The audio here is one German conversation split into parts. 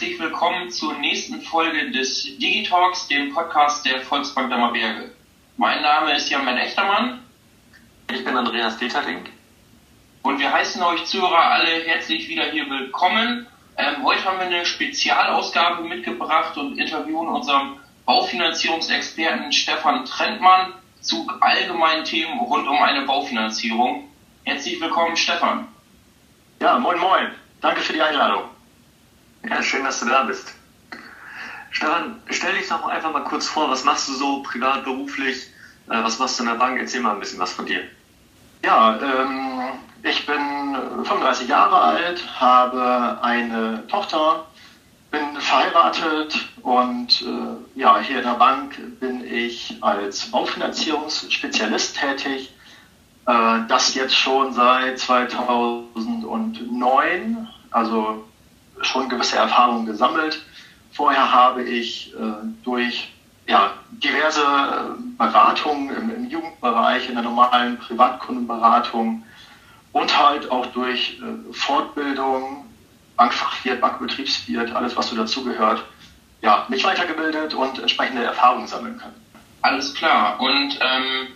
herzlich willkommen zur nächsten Folge des Digitalks, dem Podcast der Volksbank Dammerberge. Mein Name ist Jan Echtermann. Ich bin Andreas Deterling. Und wir heißen euch Zuhörer alle herzlich wieder hier willkommen. Ähm, heute haben wir eine Spezialausgabe mitgebracht und interviewen unseren Baufinanzierungsexperten Stefan Trentmann zu allgemeinen Themen rund um eine Baufinanzierung. Herzlich willkommen, Stefan. Ja, moin, moin. Danke für die Einladung. Ja, schön, dass du da bist. Stefan, stell dich doch einfach mal kurz vor, was machst du so privat, beruflich, äh, was machst du in der Bank? Erzähl mal ein bisschen was von dir. Ja, ähm, ich bin 35 Jahre alt, habe eine Tochter, bin verheiratet und äh, ja, hier in der Bank bin ich als Baufinanzierungsspezialist tätig. Äh, das jetzt schon seit 2009, also schon gewisse Erfahrungen gesammelt. Vorher habe ich äh, durch ja, diverse Beratungen im, im, Jugendbereich, in der normalen Privatkundenberatung und halt auch durch äh, Fortbildung, Bankfachwirt, Bankbetriebswirt, alles was so dazugehört, ja, mich weitergebildet und entsprechende Erfahrungen sammeln können. Alles klar. Und ähm,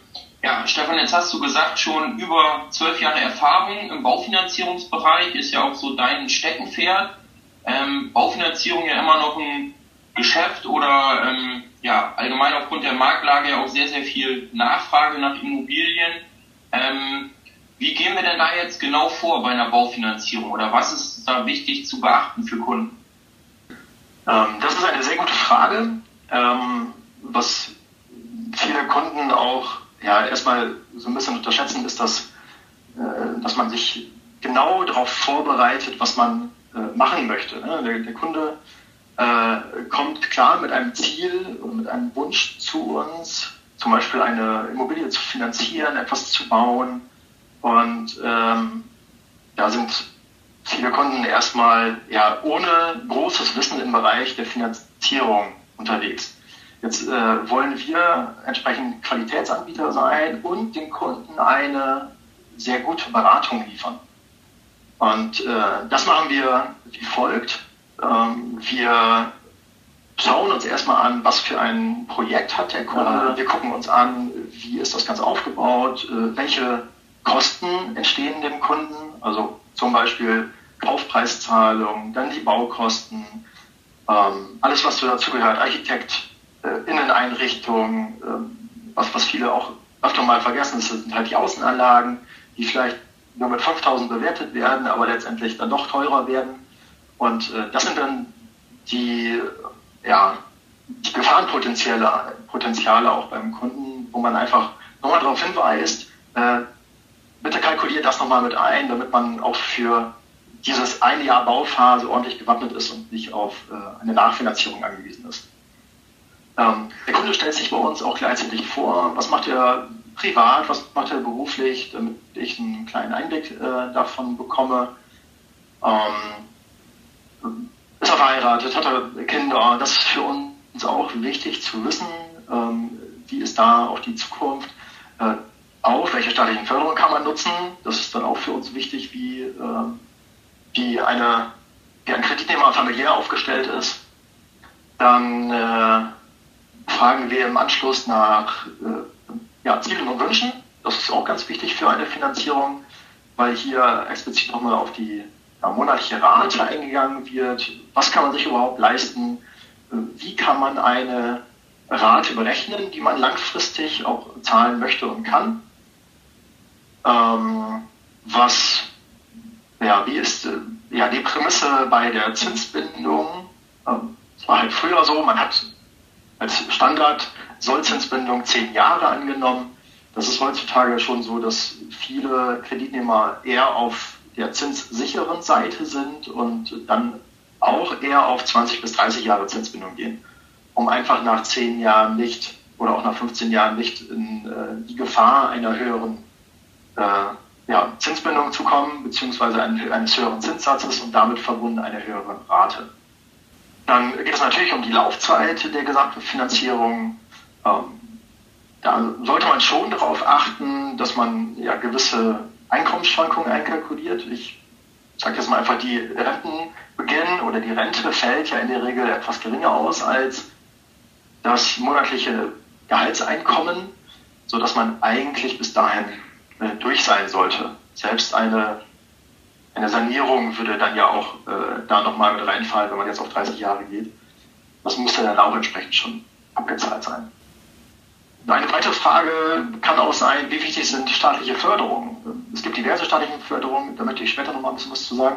ja, Stefan, jetzt hast du gesagt, schon über zwölf Jahre Erfahrung im Baufinanzierungsbereich ist ja auch so dein Steckenpferd. Ähm, Baufinanzierung ja immer noch ein Geschäft oder ähm, ja, allgemein aufgrund der Marktlage ja auch sehr, sehr viel Nachfrage nach Immobilien. Ähm, wie gehen wir denn da jetzt genau vor bei einer Baufinanzierung oder was ist da wichtig zu beachten für Kunden? Ähm, das ist eine sehr gute Frage, ähm, was viele Kunden auch ja, erstmal so ein bisschen unterschätzen, ist, dass, äh, dass man sich genau darauf vorbereitet, was man äh, machen möchte. Ne? Der, der, Kunde äh, kommt klar mit einem Ziel und mit einem Wunsch zu uns, zum Beispiel eine Immobilie zu finanzieren, etwas zu bauen und ähm, da sind viele Kunden erstmal ja ohne großes Wissen im Bereich der Finanzierung unterwegs. Jetzt äh, wollen wir entsprechend Qualitätsanbieter sein und den Kunden eine sehr gute Beratung liefern. Und äh, das machen wir wie folgt. Ähm, wir schauen uns erstmal an, was für ein Projekt hat der Kunde. Wir gucken uns an, wie ist das Ganze aufgebaut, äh, welche Kosten entstehen dem Kunden, also zum Beispiel Kaufpreiszahlung, dann die Baukosten, ähm, alles was so dazugehört, Architekt, äh, Inneneinrichtung, äh, was, was viele auch öfter mal vergessen, das sind halt die Außenanlagen, die vielleicht nur mit 5000 bewertet werden, aber letztendlich dann doch teurer werden. Und äh, das sind dann die, ja, die Gefahrenpotenziale Potenziale auch beim Kunden, wo man einfach nochmal darauf hinweist, äh, bitte kalkuliert das nochmal mit ein, damit man auch für dieses eine Jahr Bauphase ordentlich gewappnet ist und nicht auf äh, eine Nachfinanzierung angewiesen ist. Ähm, der Kunde stellt sich bei uns auch gleichzeitig vor, was macht er privat, was macht er beruflich, damit ich einen kleinen Einblick äh, davon bekomme. Ähm, ist er verheiratet, hat er Kinder? Das ist für uns auch wichtig zu wissen, ähm, wie ist da auch die Zukunft. Äh, auch, welche staatlichen Förderungen kann man nutzen. Das ist dann auch für uns wichtig, wie, äh, wie, eine, wie ein Kreditnehmer familiär aufgestellt ist. Dann äh, fragen wir im Anschluss nach äh, ja, Zielen und Wünschen. Das ist auch ganz wichtig für eine Finanzierung, weil hier explizit nochmal auf die ja, monatliche Rate eingegangen wird. Was kann man sich überhaupt leisten? Wie kann man eine Rate berechnen, die man langfristig auch zahlen möchte und kann? Ähm, was, ja, wie ist äh, ja, die Prämisse bei der Zinsbindung? Ähm, war halt früher so, man hat als Standard Sollzinsbindung zehn Jahre angenommen. Das ist heutzutage schon so, dass viele Kreditnehmer eher auf der zinssicheren Seite sind und dann auch eher auf 20 bis 30 Jahre Zinsbindung gehen, um einfach nach zehn Jahren nicht oder auch nach 15 Jahren nicht in äh, die Gefahr einer höheren äh, ja, Zinsbindung zu kommen, beziehungsweise eines höheren Zinssatzes und damit verbunden eine höhere Rate. Dann geht es natürlich um die Laufzeit der gesamten Finanzierung. Ähm, da sollte man schon darauf achten, dass man ja gewisse Einkommensschwankungen einkalkuliert. Ich sag jetzt mal einfach, die Rentenbeginn oder die Rente fällt ja in der Regel etwas geringer aus als das monatliche Gehaltseinkommen, sodass man eigentlich bis dahin äh, durch sein sollte. Selbst eine, eine Sanierung würde dann ja auch äh, da nochmal mit reinfallen, wenn man jetzt auf 30 Jahre geht. Das müsste dann auch entsprechend schon abgezahlt sein. Eine weitere Frage kann auch sein, wie wichtig sind staatliche Förderungen? Es gibt diverse staatliche Förderungen, da möchte ich später noch mal ein bisschen was zu sagen,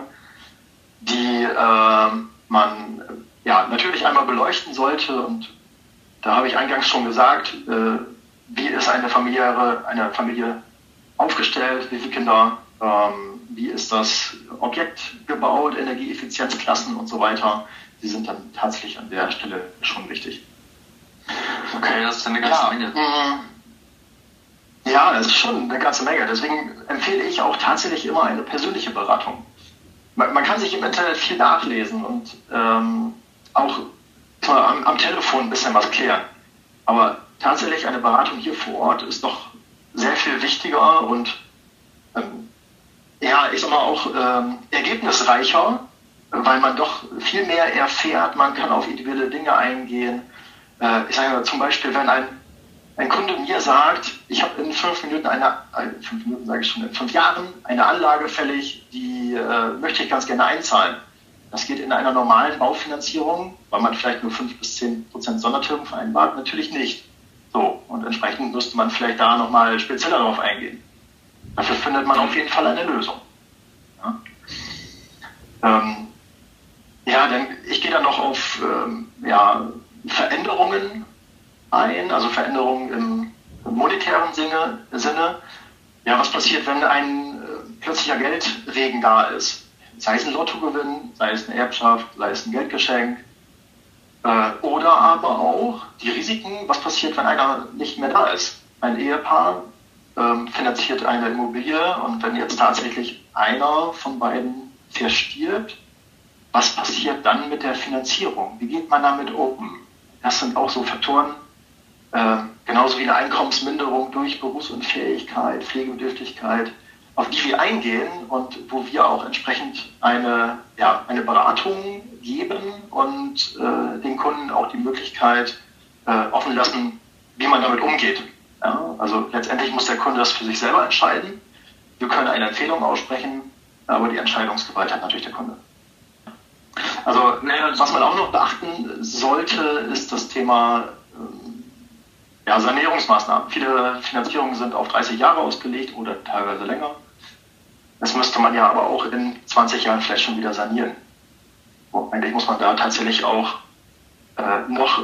die äh, man ja, natürlich einmal beleuchten sollte. Und da habe ich eingangs schon gesagt, äh, wie ist eine Familie, eine Familie aufgestellt, wie viele Kinder, ähm, wie ist das Objekt gebaut, Energieeffizienzklassen und so weiter. Die sind dann tatsächlich an der Stelle schon wichtig. Okay, das ist eine ganze ja. Menge. Mhm. Ja, das ist schon eine ganze Menge. Deswegen empfehle ich auch tatsächlich immer eine persönliche Beratung. Man, man kann sich im Internet viel nachlesen und ähm, auch am, am, Telefon ein bisschen was klären. Aber tatsächlich eine Beratung hier vor Ort ist doch sehr viel wichtiger und ähm, ja, ich sag mal auch ähm, ergebnisreicher, weil man doch viel mehr erfährt, man kann auf individuelle Dinge eingehen äh, ich sage mal zum Beispiel, wenn ein, ein Kunde mir sagt, ich habe in fünf Minuten eine, äh, fünf Minuten sage ich schon, in fünf Jahren eine Anlage fällig, die äh, möchte ich ganz gerne einzahlen. Das geht in einer normalen Baufinanzierung, weil man vielleicht nur fünf bis zehn Prozent Sondertilgung vereinbart, natürlich nicht. So, und entsprechend müsste man vielleicht da nochmal spezieller darauf eingehen. Dafür findet man auf jeden Fall eine Lösung. Ja, ähm, ja dann, ich gehe dann noch auf ähm, ja, Veränderungen ein, also Veränderungen im, monetären Sinne, Sinne. Ja, was passiert, wenn ein äh, plötzlicher Geldregen da ist? Sei es ein Lottogewinn, sei es eine Erbschaft, sei es ein Geldgeschenk. Äh, oder aber auch die Risiken, was passiert, wenn einer nicht mehr da ist? Ein Ehepaar ähm, finanziert eine Immobilie und wenn jetzt tatsächlich einer von beiden verstirbt, was passiert dann mit der Finanzierung? Wie geht man damit um? Das sind auch so Faktoren, äh, genauso wie eine Einkommensminderung durch Berufsunfähigkeit, Pflegebedürftigkeit, auf die wir eingehen und wo wir auch entsprechend eine, ja, eine Beratung geben und äh, den Kunden auch die Möglichkeit äh, offen lassen, wie man damit umgeht. Ja, also letztendlich muss der Kunde das für sich selber entscheiden. Wir können eine Empfehlung aussprechen, aber die Entscheidungsgewalt hat natürlich der Kunde. Also was man auch noch beachten sollte, ist das Thema ähm, ja, Sanierungsmaßnahmen. Viele Finanzierungen sind auf 30 Jahre ausgelegt oder teilweise länger. Das müsste man ja aber auch in 20 Jahren vielleicht schon wieder sanieren. Und eigentlich muss man da tatsächlich auch äh, noch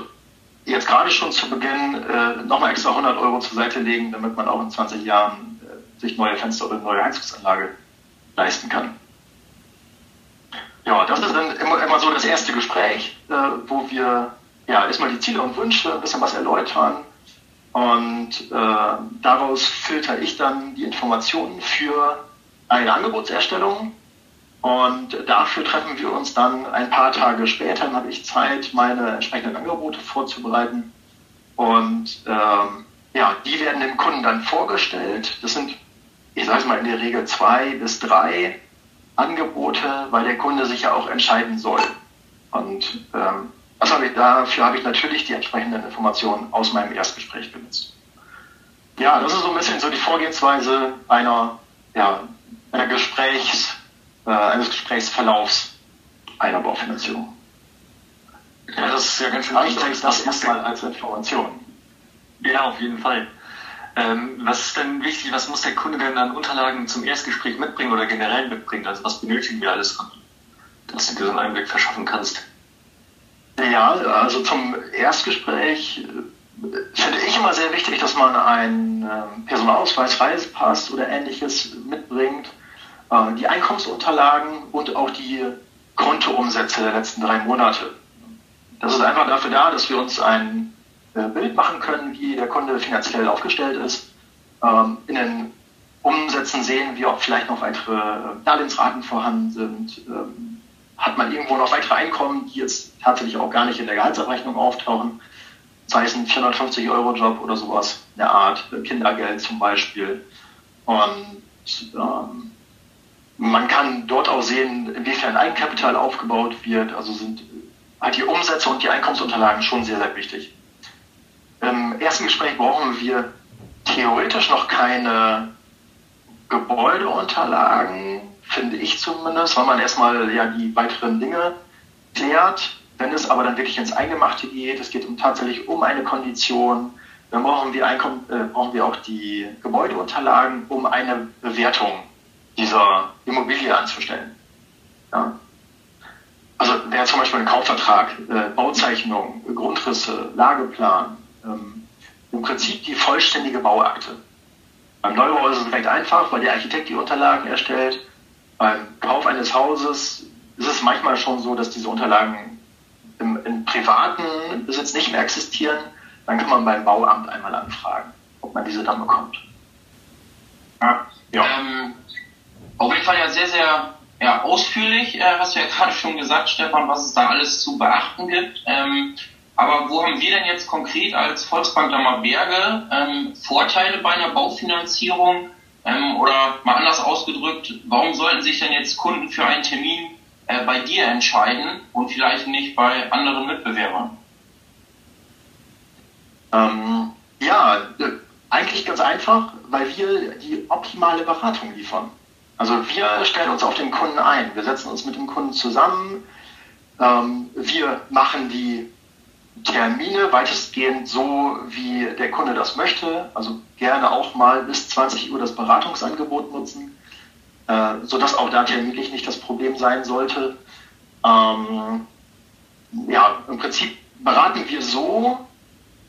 jetzt gerade schon zu Beginn äh, nochmal extra 100 Euro zur Seite legen, damit man auch in 20 Jahren äh, sich neue Fenster oder neue Heizungsanlage leisten kann. Ja, das ist dann immer, immer so das erste Gespräch, äh, wo wir ja erstmal die Ziele und Wünsche ein bisschen was erläutern. Und äh, daraus filter ich dann die Informationen für eine Angebotserstellung. Und dafür treffen wir uns dann ein paar Tage später. Dann habe ich Zeit, meine entsprechenden Angebote vorzubereiten. Und ähm, ja, die werden dem Kunden dann vorgestellt. Das sind, ich sage es mal, in der Regel zwei bis drei Angebote, weil der Kunde sich ja auch entscheiden soll. Und ähm, habe ich, dafür habe ich natürlich die entsprechenden Informationen aus meinem Erstgespräch genutzt. Ja, das ist so ein bisschen so die Vorgehensweise einer, ja, einer Gesprächs, äh, eines Gesprächsverlaufs einer Baufinanzierung. Ja, das ist ja ganz schön wichtig. Das erstmal als Information. Ja, auf jeden Fall. Ähm, was ist denn wichtig, was muss der Kunde denn an Unterlagen zum Erstgespräch mitbringen oder generell mitbringen? Also was benötigen wir alles von dass du dir so einen Einblick verschaffen kannst? Ja, also zum Erstgespräch äh, finde ich immer sehr wichtig, dass man einen äh, Personalausweis, Reisepass oder ähnliches mitbringt, die Einkommensunterlagen und auch die Kontoumsätze der letzten drei Monate. Das ist einfach dafür da, dass wir uns ein äh, Bild machen können, wie der Kunde finanziell aufgestellt ist. Ähm, in den Umsätzen sehen wir, ob vielleicht noch weitere äh, Darlehensraten vorhanden sind. Ähm, hat man irgendwo noch weitere Einkommen, die jetzt tatsächlich auch gar nicht in der Gehaltsabrechnung auftauchen? Sei es ein 450-Euro-Job oder sowas, eine Art äh, Kindergeld zum Beispiel. Und ähm, man kann dort auch sehen, inwiefern Eigenkapital aufgebaut wird. Also sind halt die Umsätze und die Einkommensunterlagen schon sehr, sehr wichtig. Im ersten Gespräch brauchen wir theoretisch noch keine Gebäudeunterlagen, finde ich zumindest, weil man erstmal ja die weiteren Dinge klärt. Wenn es aber dann wirklich ins Eingemachte geht, es geht um, tatsächlich um eine Kondition, dann brauchen wir, Einkommen, äh, brauchen wir auch die Gebäudeunterlagen, um eine Bewertung dieser Immobilie anzustellen. Ja? Also wer zum Beispiel einen Kaufvertrag, äh, Bauzeichnung, Grundrisse, Lageplan, ähm, im Prinzip die vollständige Bauakte. Beim Neubau ist es recht einfach, weil der Architekt die Unterlagen erstellt. Beim Kauf eines Hauses ist es manchmal schon so, dass diese Unterlagen im, im privaten Besitz nicht mehr existieren. Dann kann man beim Bauamt einmal anfragen, ob man diese dann bekommt. Ja. ja. Ähm, auf jeden Fall ja sehr, sehr ja, ausführlich, äh, hast du ja gerade schon gesagt, Stefan, was es da alles zu beachten gibt. Ähm, aber wo haben wir denn jetzt konkret als Volksbank Dammerberge ähm, Vorteile bei einer Baufinanzierung? Ähm, oder mal anders ausgedrückt, warum sollten sich denn jetzt Kunden für einen Termin äh, bei dir entscheiden und vielleicht nicht bei anderen Mitbewerbern? Ähm, ja, äh, eigentlich ganz einfach, weil wir die optimale Beratung liefern. Also wir stellen uns auf den Kunden ein, wir setzen uns mit dem Kunden zusammen, ähm, wir machen die Termine weitestgehend so, wie der Kunde das möchte. Also gerne auch mal bis 20 Uhr das Beratungsangebot nutzen, äh, sodass auch da terminlich nicht das Problem sein sollte. Ähm, ja, im Prinzip beraten wir so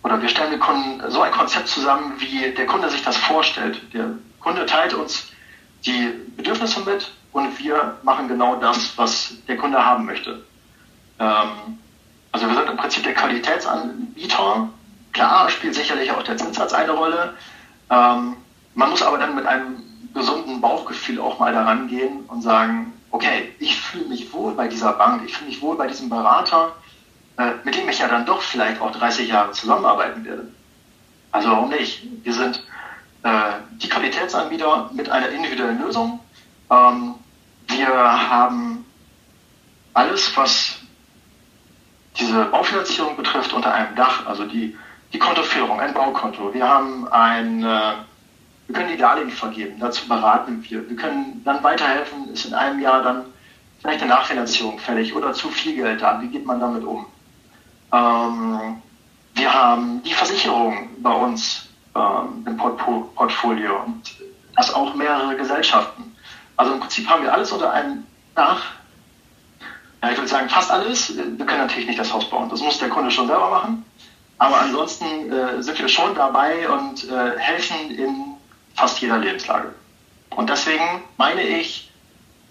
oder wir stellen den Kunden so ein Konzept zusammen, wie der Kunde sich das vorstellt. Der Kunde teilt uns die Bedürfnisse mit und wir machen genau das, was der Kunde haben möchte. Ähm, also wir sind im Prinzip der Qualitätsanbieter. Klar spielt sicherlich auch der Zinssatz eine Rolle. Ähm, man muss aber dann mit einem gesunden Bauchgefühl auch mal daran gehen und sagen, okay, ich fühle mich wohl bei dieser Bank, ich fühle mich wohl bei diesem Berater, äh, mit dem ich ja dann doch vielleicht auch 30 Jahre zusammenarbeiten werde. Also warum nicht? Wir sind die Qualitätsanbieter mit einer individuellen Lösung. Ähm, wir haben alles, was diese Baufinanzierung betrifft, unter einem Dach, also die, die Kontoführung, ein Baukonto. Wir haben ein, äh, wir können die Darlehen vergeben, dazu beraten wir. Wir können dann weiterhelfen, ist in einem Jahr dann vielleicht eine Nachfinanzierung fällig oder zu viel Geld da. Wie geht man damit um? Ähm, wir haben die Versicherung bei uns ähm, im Port Portfolio und das auch mehrere Gesellschaften. Also im Prinzip haben wir alles unter einem Dach ja, ich würde sagen, fast alles. Wir können natürlich nicht das Haus bauen. Das muss der Kunde schon selber machen. Aber ansonsten äh, sind wir schon dabei und äh, helfen in fast jeder Lebenslage. Und deswegen meine ich,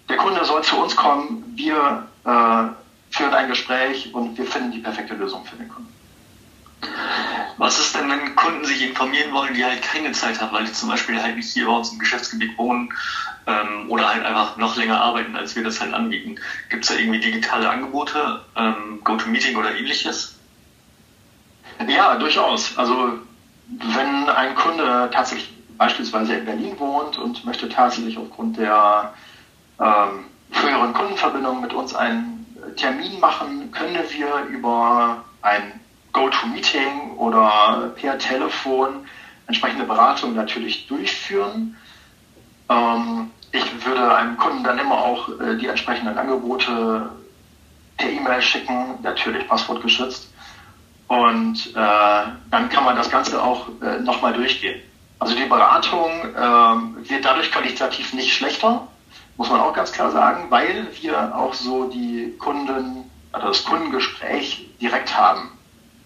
der Kunde soll zu uns kommen, wir äh, führen ein Gespräch und wir finden die perfekte Lösung für den Kunden. Was ist denn, wenn Kunden sich informieren wollen, die halt keine Zeit haben, weil die zum Beispiel halt nicht hier bei uns im Geschäftsgebiet wohnen ähm, oder halt einfach noch länger arbeiten, als wir das halt anbieten? Gibt es da irgendwie digitale Angebote, ähm, GoToMeeting oder ähnliches? Ja, durchaus. Also wenn ein Kunde tatsächlich beispielsweise in Berlin wohnt und möchte tatsächlich aufgrund der ähm, früheren Kundenverbindung mit uns einen Termin machen, können wir über ein GoToMeeting oder per Telefon entsprechende Beratung natürlich durchführen. Ähm, ich würde einem Kunden dann immer auch äh, die entsprechenden Angebote per E-Mail schicken, natürlich passwortgeschützt. Und äh, dann kann man das Ganze auch äh, nochmal durchgehen. Also die Beratung äh, wird dadurch qualitativ nicht schlechter, muss man auch ganz klar sagen, weil wir auch so die Kunden, also das Kundengespräch direkt haben.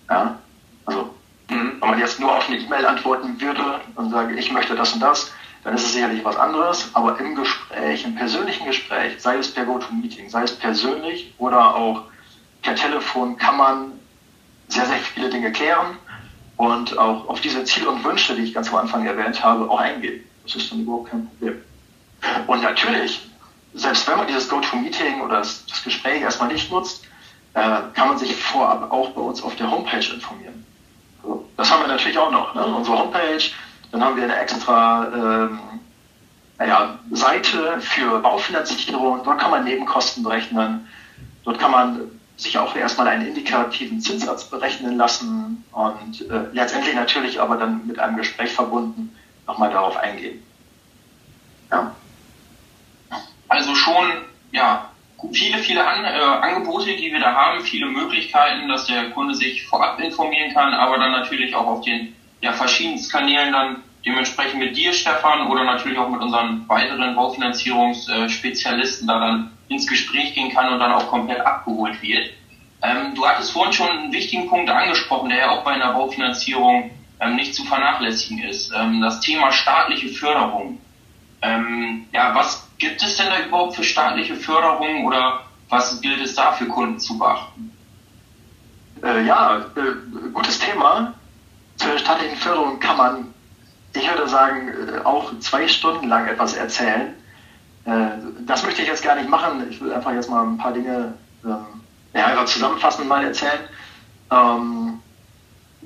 Ja? Also, mhm. wenn man jetzt nur auf eine E-Mail antworten würde und sage, ich möchte das und das, dann ist es sicherlich was anderes. Aber im Gespräch, im persönlichen Gespräch, sei es per GoToMeeting, sei es persönlich oder auch per Telefon, kann man sehr, sehr viele Dinge klären und auch auf diese Ziele und Wünsche, die ich ganz am Anfang erwähnt habe, auch eingehen. Das ist dann überhaupt kein Problem. Und natürlich, selbst wenn man dieses GoToMeeting oder das, Gespräch erstmal nicht nutzt, kann man sich vorab auch bei uns auf der Homepage informieren. das haben wir natürlich auch noch. Ne? Unsere Homepage, dann haben wir eine extra ähm, naja, Seite für Baufinanzierung. Dort kann man Nebenkosten berechnen. Dort kann man sich auch erstmal einen indikativen Zinssatz berechnen lassen und äh, letztendlich natürlich aber dann mit einem Gespräch verbunden nochmal darauf eingehen. Ja. Also schon, ja, viele, viele An äh, Angebote, die wir da haben, viele Möglichkeiten, dass der Kunde sich vorab informieren kann, aber dann natürlich auch auf den ja, verschiedensten Kanälen dann dementsprechend mit dir, Stefan, oder natürlich auch mit unseren weiteren Baufinanzierungsspezialisten da dann ins Gespräch gehen kann und dann auch komplett abgeholt wird. Ähm, du hattest vorhin schon einen wichtigen Punkt angesprochen, der ja auch bei einer Baufinanzierung ähm, nicht zu vernachlässigen ist. Ähm, das Thema staatliche Förderung. Ähm, ja, was gibt es denn da überhaupt für staatliche Förderung oder was gilt es da für Kunden zu beachten? Äh, ja, äh, gutes Thema. Zur staatlichen Förderung kann man, ich würde sagen, äh, auch zwei Stunden lang etwas erzählen. Äh, das möchte ich jetzt gar nicht machen. Ich will einfach jetzt mal ein paar Dinge ähm, ja, einfach zusammenfassend mal erzählen. Ähm,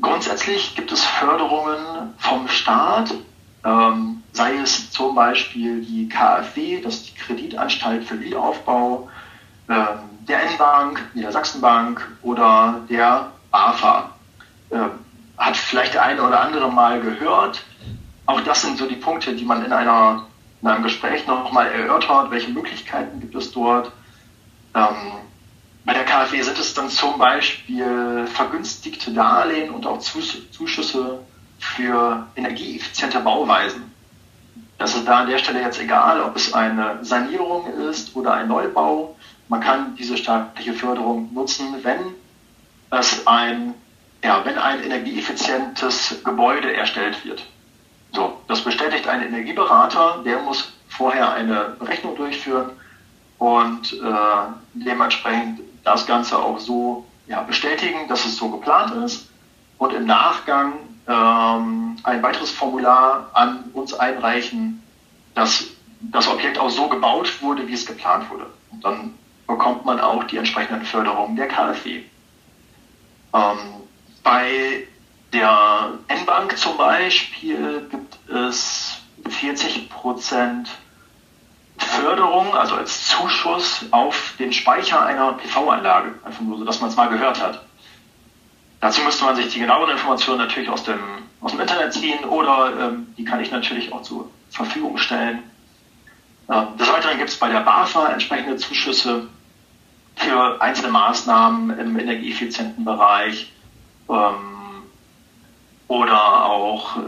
grundsätzlich gibt es Förderungen vom Staat, ähm, sei es zum Beispiel die KfW, das ist die Kreditanstalt für Wiederaufbau, ähm, der N-Bank, Niedersachsenbank oder der BAFA. Äh, hat vielleicht der eine oder andere mal gehört. Auch das sind so die Punkte, die man in, einer, in einem Gespräch nochmal erörtert. Welche Möglichkeiten gibt es dort? Ähm, bei der KfW sind es dann zum Beispiel vergünstigte Darlehen und auch Zuschüsse für energieeffiziente Bauweisen. Das ist da an der Stelle jetzt egal, ob es eine Sanierung ist oder ein Neubau. Man kann diese staatliche Förderung nutzen, wenn es ein, ja, wenn ein energieeffizientes Gebäude erstellt wird. So, das bestätigt ein Energieberater, der muss vorher eine Berechnung durchführen und äh, dementsprechend das Ganze auch so ja, bestätigen, dass es so geplant ist und im Nachgang ähm, ein weiteres Formular an uns einreichen, dass das Objekt auch so gebaut wurde, wie es geplant wurde. Und dann bekommt man auch die entsprechenden Förderungen der KfW. Ähm, bei der N-Bank zum Beispiel gibt es 40 Prozent Förderung, also als Zuschuss auf den Speicher einer PV-Anlage. Einfach nur so, dass man es mal gehört hat. Dazu müsste man sich die genaueren Informationen natürlich aus dem, aus dem Internet ziehen oder ähm, die kann ich natürlich auch zur Verfügung stellen. Ähm, des Weiteren gibt es bei der BAFA entsprechende Zuschüsse für einzelne Maßnahmen im energieeffizienten Bereich ähm, oder auch, äh,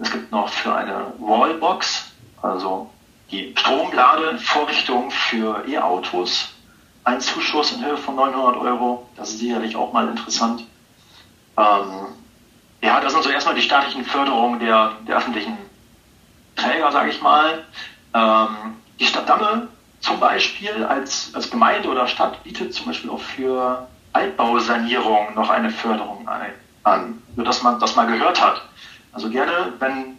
es gibt noch für eine Wallbox, also die Stromladevorrichtung für E-Autos, ein Zuschuss in Höhe von 900 Euro. Das ist sicherlich auch mal interessant. Ähm, ja, das sind so erstmal die staatlichen Förderungen der, der öffentlichen Träger, sage ich mal. Ähm, die Stadt Damme zum Beispiel als, als Gemeinde oder Stadt bietet zum Beispiel auch für Altbausanierung noch eine Förderung ein, an, nur dass man das mal gehört hat. Also gerne, wenn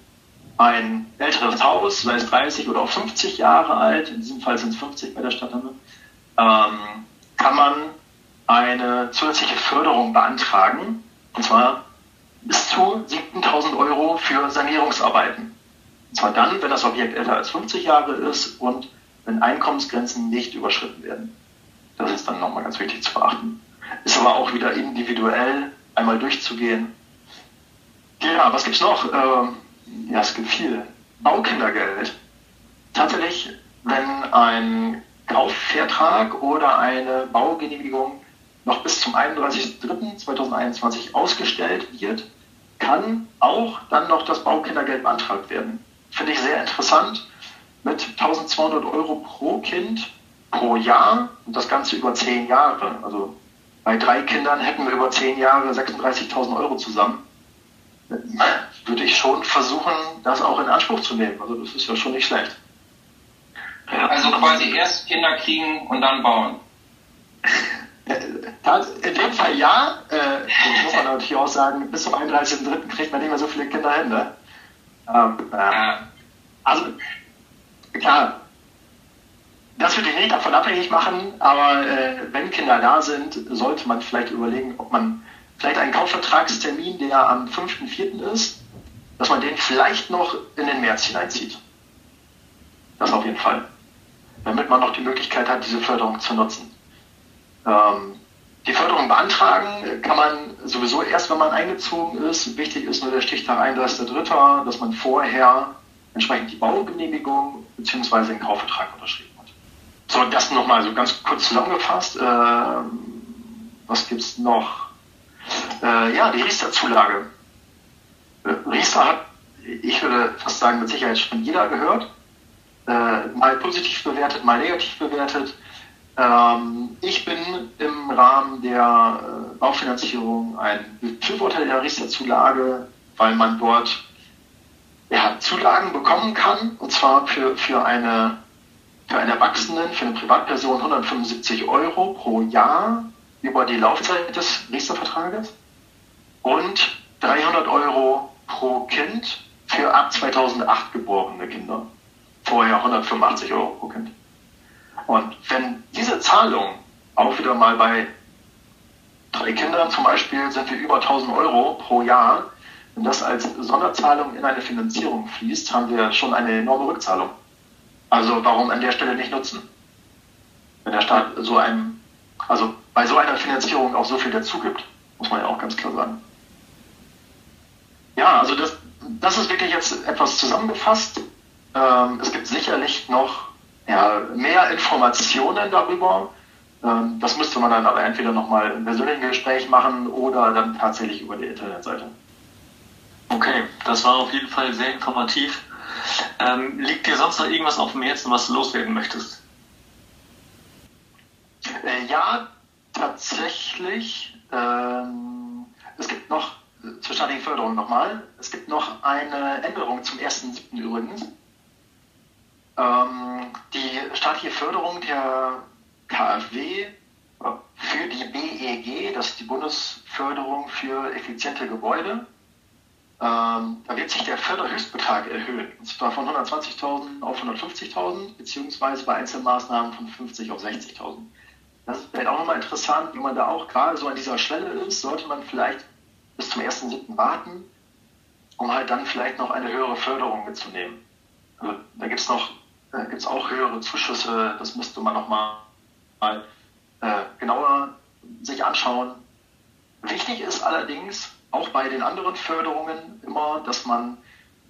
ein älteres Haus, sei es 30 oder auch 50 Jahre alt, in diesem Fall sind es 50 bei der Stadt ähm, kann man eine zusätzliche Förderung beantragen, und zwar bis zu 7.000 Euro für Sanierungsarbeiten. Und zwar dann, wenn das Objekt älter als 50 Jahre ist und wenn Einkommensgrenzen nicht überschritten werden. Das ist dann nochmal ganz wichtig zu beachten. Ist aber auch wieder individuell einmal durchzugehen. Ja, was gibt's noch? Ähm, ja, es gibt viel. Baukindergeld. Tatsächlich, wenn ein Kaufvertrag oder eine Baugenehmigung noch bis zum 31.03.2021 ausgestellt wird, kann auch dann noch das Baukindergeld beantragt werden. Finde ich sehr interessant. Mit 1200 Euro pro Kind pro Jahr und das Ganze über zehn Jahre. Also bei drei Kindern hätten wir über zehn Jahre 36.000 Euro zusammen würde ich schon versuchen, das auch in Anspruch zu nehmen. Also das ist ja schon nicht schlecht. Also quasi erst Kinder kriegen und dann bauen. In dem Fall ja. Äh, muss man natürlich auch sagen, bis zum 31.03. kriegt man nicht mehr so viele Kinder hin. Ne? Ähm, äh, also, klar, das würde ich nicht davon abhängig machen, aber äh, wenn Kinder da sind, sollte man vielleicht überlegen, ob man vielleicht einen Kaufvertragstermin, der am 5.4. ist, dass man den vielleicht noch in den März hineinzieht. Das auf jeden Fall. Damit man noch die Möglichkeit hat, diese Förderung zu nutzen. Ähm, die Förderung beantragen kann man sowieso erst, wenn man eingezogen ist. Wichtig ist nur der Stichtag 31.3., dass man vorher entsprechend die Baugenehmigung bzw. den Kaufvertrag unterschrieben hat. So, das nochmal so ganz kurz zusammengefasst. Äh, was gibt's noch? Äh, ja, die Riester-Zulage. Äh, Riester hat, ich würde fast sagen, mit Sicherheit schon jeder gehört. Äh, mal positiv bewertet, mal negativ bewertet. Ähm, ich bin im Rahmen der äh, Baufinanzierung ein Befürworter der Riester-Zulage, weil man dort ja, Zulagen bekommen kann, und zwar für, für, eine, für einen Erwachsenen, für eine Privatperson 175 Euro pro Jahr über die Laufzeit des Riester-Vertrages und 300 Euro pro Kind für ab 2008 geborene Kinder. Vorher 185 Euro pro Kind. Und wenn diese Zahlung auch wieder mal bei drei Kindern zum Beispiel sind wir über 1000 Euro pro Jahr, wenn das als Sonderzahlung in eine Finanzierung fließt, haben wir schon eine enorme Rückzahlung. Also warum an der Stelle nicht nutzen? Wenn der Staat so einem, also bei so einer Finanzierung auch so viel dazu gibt, muss man ja auch ganz klar sagen. Ja, also das, das ist wirklich jetzt etwas zusammengefasst. Ähm, es gibt sicherlich noch ja, mehr Informationen darüber. Ähm, das müsste man dann aber entweder nochmal im persönlichen Gespräch machen oder dann tatsächlich über die Internetseite. Okay, das war auf jeden Fall sehr informativ. Ähm, liegt dir sonst noch irgendwas auf dem Herzen, was du loswerden möchtest? Äh, ja, tatsächlich. Ähm, es gibt noch äh, zur staatlichen Förderung nochmal. Es gibt noch eine Änderung zum 1.7. übrigens. Ähm, die staatliche Förderung der KfW für die BEG, das ist die Bundesförderung für effiziente Gebäude, ähm, da wird sich der Förderhöchstbetrag erhöhen. Und zwar von 120.000 auf 150.000, beziehungsweise bei Einzelmaßnahmen von 50 auf 60.000. Das ist vielleicht auch nochmal interessant, wenn man da auch gerade so an dieser Schwelle ist, sollte man vielleicht bis zum 1.7. warten, um halt dann vielleicht noch eine höhere Förderung mitzunehmen. Also, da gibt es noch äh, gibt's auch höhere Zuschüsse, das müsste man nochmal mal, äh, genauer sich anschauen. Wichtig ist allerdings, auch bei den anderen Förderungen immer, dass man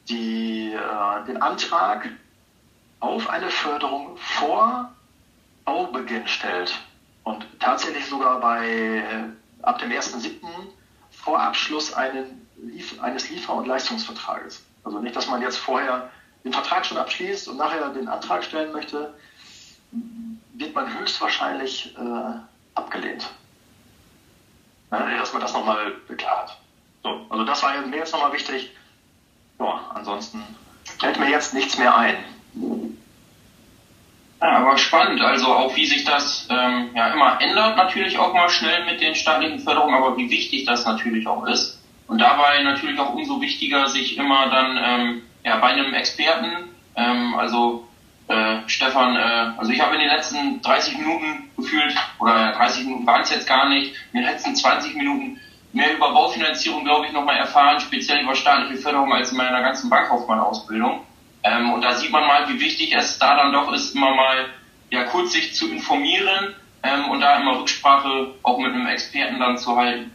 die, äh, den Antrag auf eine Förderung vor Baubeginn stellt und tatsächlich sogar bei äh, ab dem 1.7. vor Abschluss einen, eines Liefer- und Leistungsvertrages. Also nicht, dass man jetzt vorher den Vertrag schon abschließt und nachher den Antrag stellen möchte, wird man höchstwahrscheinlich äh, abgelehnt. Ja, dass man das nochmal beklärt. So, also das war mir jetzt nochmal wichtig. Ja, ansonsten fällt mir jetzt nichts mehr ein. Ja, aber spannend, also auch wie sich das ähm, ja immer ändert, natürlich auch mal schnell mit den staatlichen Förderungen, aber wie wichtig das natürlich auch ist. Und dabei natürlich auch umso wichtiger, sich immer dann ähm, ja, bei einem Experten, ähm, also äh, Stefan, äh, also ich habe in den letzten 30 Minuten gefühlt, oder 30 Minuten waren es jetzt gar nicht, in den letzten 20 Minuten mehr über Baufinanzierung, glaube ich, nochmal erfahren, speziell über staatliche Förderung als in meiner ganzen Bankkaufmann-Ausbildung. Ähm, und da sieht man mal, wie wichtig es da dann doch ist, immer mal ja, kurz sich zu informieren ähm, und da immer Rücksprache auch mit einem Experten dann zu halten.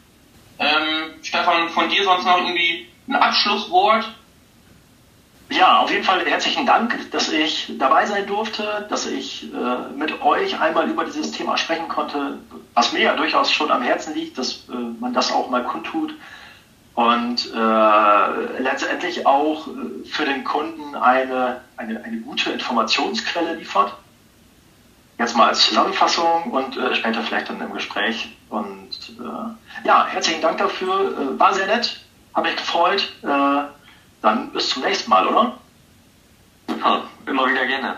Ähm, Stefan, von dir sonst noch irgendwie ein Abschlusswort? Ja, auf jeden Fall herzlichen Dank, dass ich dabei sein durfte, dass ich äh, mit euch einmal über dieses Thema sprechen konnte, was mir ja durchaus schon am Herzen liegt, dass äh, man das auch mal kundtut und äh, letztendlich auch äh, für den Kunden eine, eine, eine gute Informationsquelle liefert. Jetzt mal als Zusammenfassung und äh, später vielleicht dann im Gespräch. Und äh, ja, herzlichen Dank dafür, war sehr nett, habe mich gefreut. Dann bis zum nächsten Mal, oder? Super, immer wieder gerne.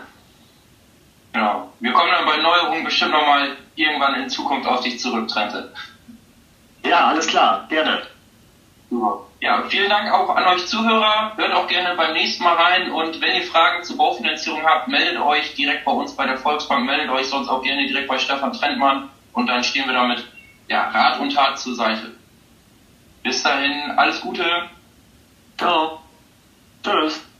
Genau. Wir kommen dann bei Neuerungen bestimmt nochmal irgendwann in Zukunft auf dich zurück, Trente. Ja, alles klar, gerne. Ja, vielen Dank auch an euch Zuhörer. Hört auch gerne beim nächsten Mal rein. Und wenn ihr Fragen zur Baufinanzierung habt, meldet euch direkt bei uns bei der Volksbank, meldet euch sonst auch gerne direkt bei Stefan Trentmann. Und dann stehen wir damit ja, Rat und Tat zur Seite. Bis dahin, alles Gute. Ciao. 嗯